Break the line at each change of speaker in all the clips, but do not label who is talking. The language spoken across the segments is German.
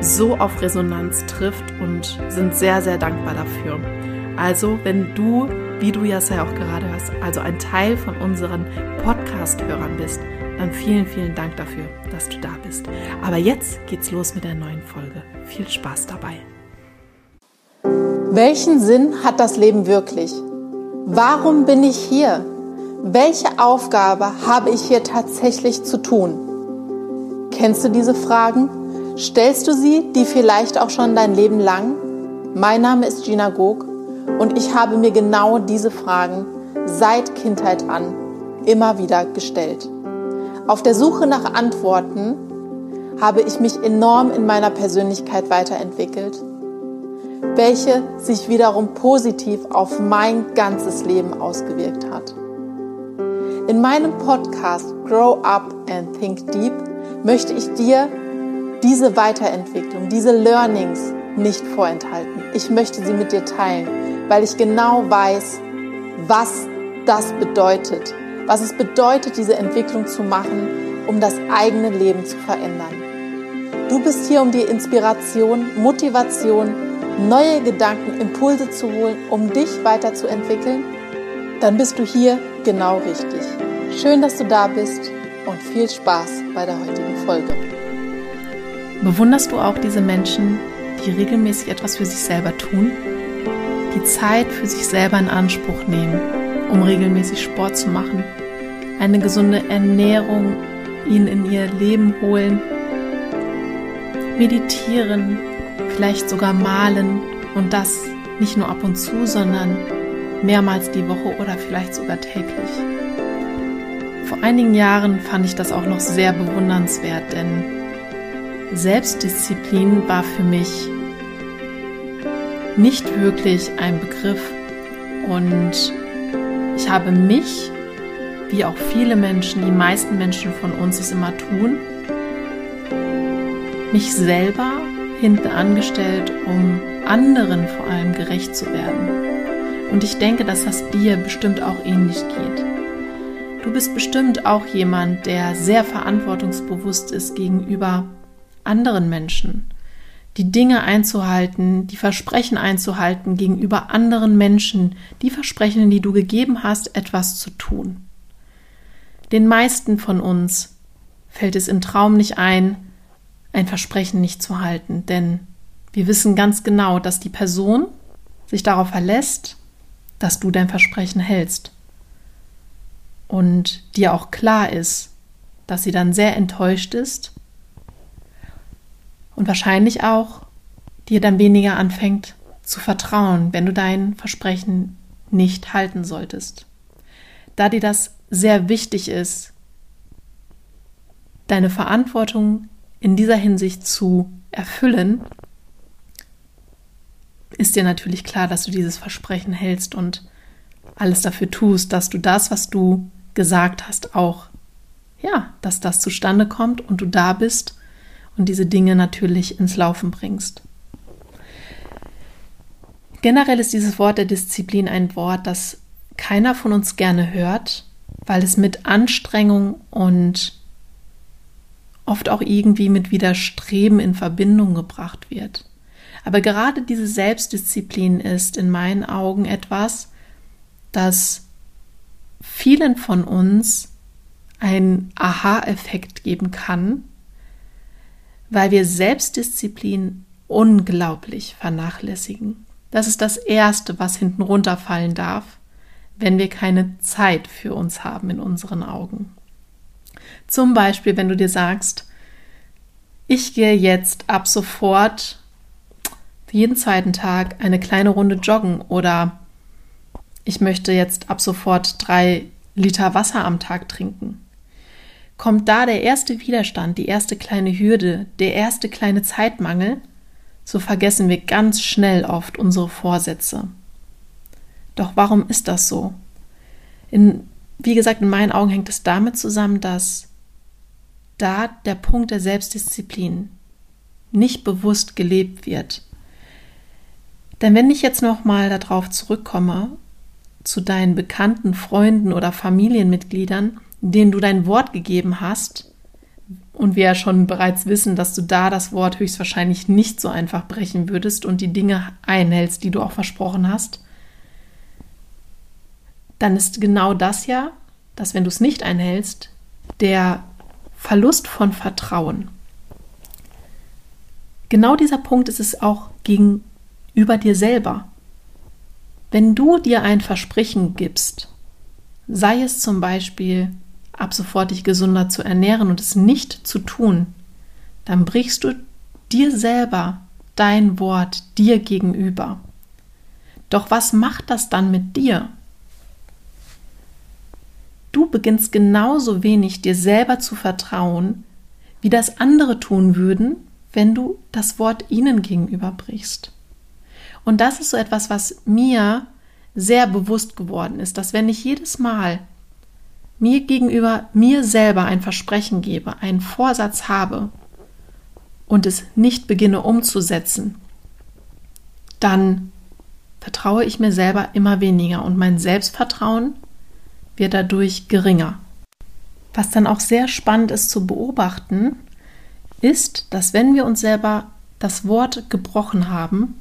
so auf Resonanz trifft und sind sehr, sehr dankbar dafür. Also, wenn du, wie du ja auch gerade hörst, also ein Teil von unseren Podcast-Hörern bist, dann vielen, vielen Dank dafür, dass du da bist. Aber jetzt geht's los mit der neuen Folge. Viel Spaß dabei.
Welchen Sinn hat das Leben wirklich? Warum bin ich hier? Welche Aufgabe habe ich hier tatsächlich zu tun? Kennst du diese Fragen? Stellst du sie, die vielleicht auch schon dein Leben lang? Mein Name ist Gina Gog und ich habe mir genau diese Fragen seit Kindheit an immer wieder gestellt. Auf der Suche nach Antworten habe ich mich enorm in meiner Persönlichkeit weiterentwickelt, welche sich wiederum positiv auf mein ganzes Leben ausgewirkt hat. In meinem Podcast Grow Up and Think Deep möchte ich dir diese Weiterentwicklung, diese Learnings nicht vorenthalten. Ich möchte sie mit dir teilen, weil ich genau weiß, was das bedeutet, was es bedeutet, diese Entwicklung zu machen, um das eigene Leben zu verändern. Du bist hier, um dir Inspiration, Motivation, neue Gedanken, Impulse zu holen, um dich weiterzuentwickeln. Dann bist du hier genau richtig. Schön, dass du da bist und viel Spaß bei der heutigen Folge.
Bewunderst du auch diese Menschen, die regelmäßig etwas für sich selber tun? Die Zeit für sich selber in Anspruch nehmen, um regelmäßig Sport zu machen, eine gesunde Ernährung ihnen in ihr Leben holen, meditieren, vielleicht sogar malen und das nicht nur ab und zu, sondern mehrmals die Woche oder vielleicht sogar täglich. Vor einigen Jahren fand ich das auch noch sehr bewundernswert, denn Selbstdisziplin war für mich nicht wirklich ein Begriff und ich habe mich, wie auch viele Menschen, die meisten Menschen von uns es immer tun, mich selber hinten angestellt, um anderen vor allem gerecht zu werden. Und ich denke, dass das dir bestimmt auch ähnlich geht. Du bist bestimmt auch jemand, der sehr verantwortungsbewusst ist gegenüber anderen Menschen die Dinge einzuhalten, die Versprechen einzuhalten gegenüber anderen Menschen, die Versprechen, die du gegeben hast, etwas zu tun. Den meisten von uns fällt es im Traum nicht ein, ein Versprechen nicht zu halten, denn wir wissen ganz genau, dass die Person sich darauf verlässt, dass du dein Versprechen hältst. Und dir auch klar ist, dass sie dann sehr enttäuscht ist und wahrscheinlich auch dir dann weniger anfängt zu vertrauen, wenn du dein Versprechen nicht halten solltest. Da dir das sehr wichtig ist, deine Verantwortung in dieser Hinsicht zu erfüllen, ist dir natürlich klar, dass du dieses Versprechen hältst und alles dafür tust, dass du das, was du gesagt hast, auch, ja, dass das zustande kommt und du da bist und diese Dinge natürlich ins Laufen bringst. Generell ist dieses Wort der Disziplin ein Wort, das keiner von uns gerne hört, weil es mit Anstrengung und oft auch irgendwie mit Widerstreben in Verbindung gebracht wird. Aber gerade diese Selbstdisziplin ist in meinen Augen etwas, das vielen von uns einen Aha-Effekt geben kann, weil wir Selbstdisziplin unglaublich vernachlässigen. Das ist das Erste, was hinten runterfallen darf, wenn wir keine Zeit für uns haben in unseren Augen. Zum Beispiel, wenn du dir sagst, ich gehe jetzt ab sofort jeden zweiten Tag eine kleine Runde joggen oder ich möchte jetzt ab sofort drei Liter Wasser am Tag trinken. Kommt da der erste Widerstand, die erste kleine Hürde, der erste kleine Zeitmangel, so vergessen wir ganz schnell oft unsere Vorsätze. Doch warum ist das so? In, wie gesagt, in meinen Augen hängt es damit zusammen, dass da der Punkt der Selbstdisziplin nicht bewusst gelebt wird. Denn wenn ich jetzt nochmal darauf zurückkomme, zu deinen bekannten Freunden oder Familienmitgliedern, denen du dein Wort gegeben hast, und wir ja schon bereits wissen, dass du da das Wort höchstwahrscheinlich nicht so einfach brechen würdest und die Dinge einhältst, die du auch versprochen hast, dann ist genau das ja, dass wenn du es nicht einhältst, der Verlust von Vertrauen. Genau dieser Punkt ist es auch gegenüber dir selber. Wenn du dir ein Versprechen gibst, sei es zum Beispiel, ab sofort dich gesunder zu ernähren und es nicht zu tun, dann brichst du dir selber dein Wort dir gegenüber. Doch was macht das dann mit dir? Du beginnst genauso wenig dir selber zu vertrauen, wie das andere tun würden, wenn du das Wort ihnen gegenüber brichst. Und das ist so etwas, was mir sehr bewusst geworden ist, dass wenn ich jedes Mal mir gegenüber mir selber ein Versprechen gebe, einen Vorsatz habe und es nicht beginne umzusetzen, dann vertraue ich mir selber immer weniger und mein Selbstvertrauen wird dadurch geringer. Was dann auch sehr spannend ist zu beobachten, ist, dass wenn wir uns selber das Wort gebrochen haben,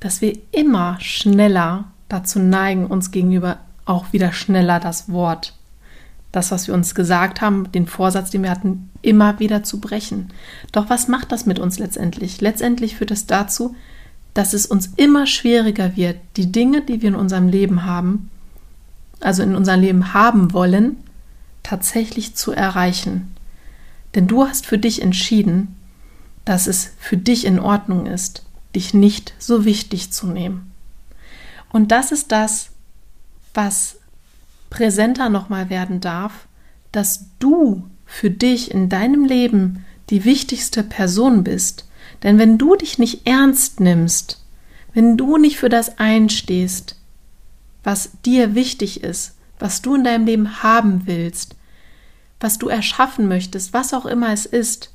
dass wir immer schneller dazu neigen, uns gegenüber auch wieder schneller das Wort, das, was wir uns gesagt haben, den Vorsatz, den wir hatten, immer wieder zu brechen. Doch was macht das mit uns letztendlich? Letztendlich führt es dazu, dass es uns immer schwieriger wird, die Dinge, die wir in unserem Leben haben, also in unserem Leben haben wollen, tatsächlich zu erreichen. Denn du hast für dich entschieden, dass es für dich in Ordnung ist, dich nicht so wichtig zu nehmen. Und das ist das, was präsenter nochmal werden darf, dass du für dich in deinem Leben die wichtigste Person bist. Denn wenn du dich nicht ernst nimmst, wenn du nicht für das einstehst, was dir wichtig ist, was du in deinem Leben haben willst, was du erschaffen möchtest, was auch immer es ist,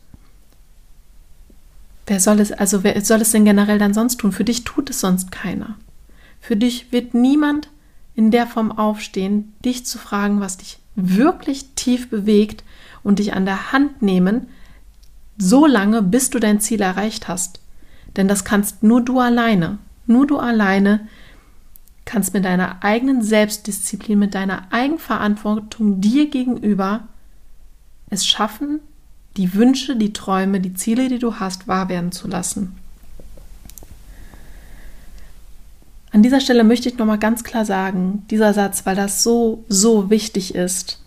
wer soll es, also wer soll es denn generell dann sonst tun? Für dich tut es sonst keiner. Für dich wird niemand in der Form aufstehen, dich zu fragen, was dich wirklich tief bewegt und dich an der Hand nehmen, so lange, bis du dein Ziel erreicht hast. Denn das kannst nur du alleine. Nur du alleine kannst mit deiner eigenen Selbstdisziplin, mit deiner Eigenverantwortung dir gegenüber es schaffen, die Wünsche, die Träume, die Ziele, die du hast, wahr werden zu lassen. An dieser Stelle möchte ich nochmal ganz klar sagen, dieser Satz, weil das so, so wichtig ist.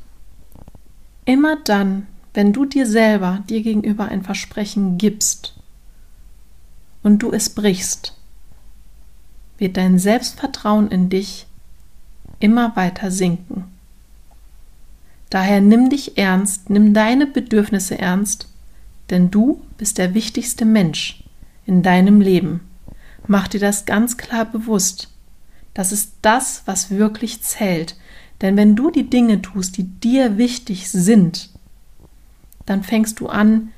Immer dann, wenn du dir selber, dir gegenüber ein Versprechen gibst und du es brichst, wird dein Selbstvertrauen in dich immer weiter sinken. Daher nimm dich ernst, nimm deine Bedürfnisse ernst, denn du bist der wichtigste Mensch in deinem Leben. Mach dir das ganz klar bewusst. Das ist das, was wirklich zählt. Denn wenn du die Dinge tust, die dir wichtig sind, dann fängst du an,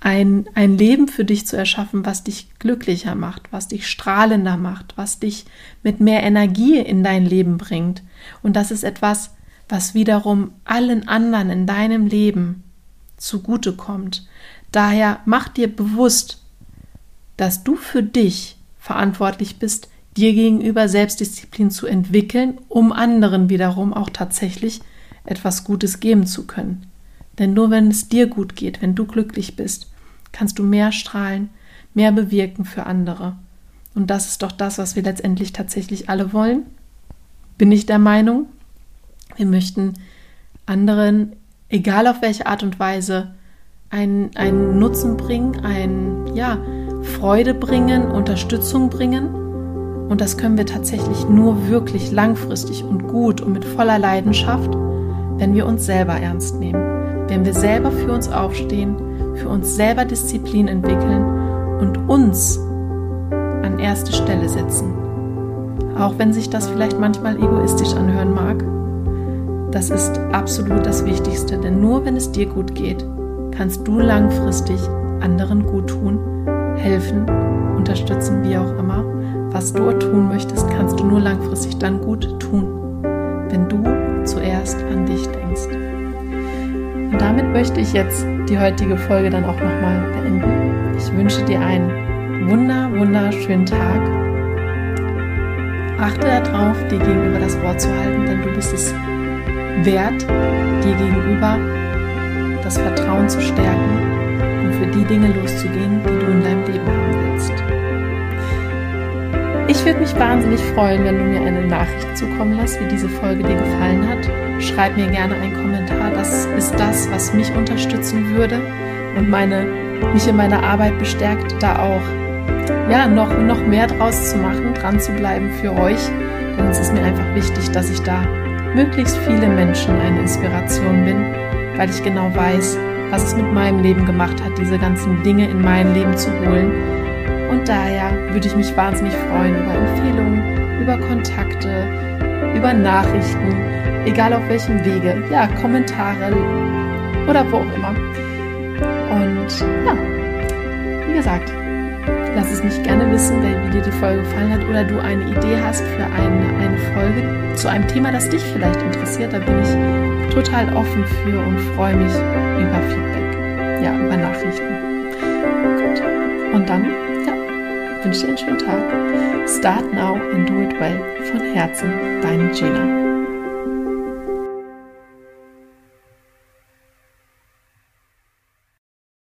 ein, ein Leben für dich zu erschaffen, was dich glücklicher macht, was dich strahlender macht, was dich mit mehr Energie in dein Leben bringt. Und das ist etwas, was wiederum allen anderen in deinem Leben zugutekommt. Daher mach dir bewusst, dass du für dich verantwortlich bist, dir gegenüber Selbstdisziplin zu entwickeln, um anderen wiederum auch tatsächlich etwas Gutes geben zu können. Denn nur wenn es dir gut geht, wenn du glücklich bist, kannst du mehr strahlen, mehr bewirken für andere. Und das ist doch das, was wir letztendlich tatsächlich alle wollen. Bin ich der Meinung. Wir möchten anderen, egal auf welche Art und Weise, einen, einen Nutzen bringen, ein, ja, Freude bringen, Unterstützung bringen. Und das können wir tatsächlich nur wirklich langfristig und gut und mit voller Leidenschaft, wenn wir uns selber ernst nehmen. Wenn wir selber für uns aufstehen, für uns selber Disziplin entwickeln und uns an erste Stelle setzen. Auch wenn sich das vielleicht manchmal egoistisch anhören mag. Das ist absolut das Wichtigste, denn nur wenn es dir gut geht, kannst du langfristig anderen gut tun, helfen, unterstützen, wie auch immer. Was du tun möchtest, kannst du nur langfristig dann gut tun, wenn du zuerst an dich denkst. Und damit möchte ich jetzt die heutige Folge dann auch nochmal beenden. Ich wünsche dir einen wunder, wunderschönen Tag. Achte darauf, dir gegenüber das Wort zu halten, denn du bist es wert, dir gegenüber das Vertrauen zu stärken für die Dinge loszugehen, die du in deinem Leben haben willst. Ich würde mich wahnsinnig freuen, wenn du mir eine Nachricht zukommen lässt, wie diese Folge dir gefallen hat. Schreib mir gerne einen Kommentar. Das ist das, was mich unterstützen würde und meine, mich in meiner Arbeit bestärkt, da auch ja, noch, noch mehr draus zu machen, dran zu bleiben für euch. Denn es ist mir einfach wichtig, dass ich da möglichst viele Menschen eine Inspiration bin, weil ich genau weiß, was es mit meinem Leben gemacht hat, diese ganzen Dinge in mein Leben zu holen. Und daher würde ich mich wahnsinnig freuen über Empfehlungen, über Kontakte, über Nachrichten, egal auf welchem Wege, ja, Kommentare oder wo auch immer. Und ja, wie gesagt, Lass es mich gerne wissen, wie dir die Folge gefallen hat oder du eine Idee hast für eine, eine Folge zu einem Thema, das dich vielleicht interessiert. Da bin ich total offen für und freue mich über Feedback, ja, über Nachrichten. Gut. Und dann, ja, wünsche dir einen schönen Tag. Start now and do it well. Von Herzen, deine Gina.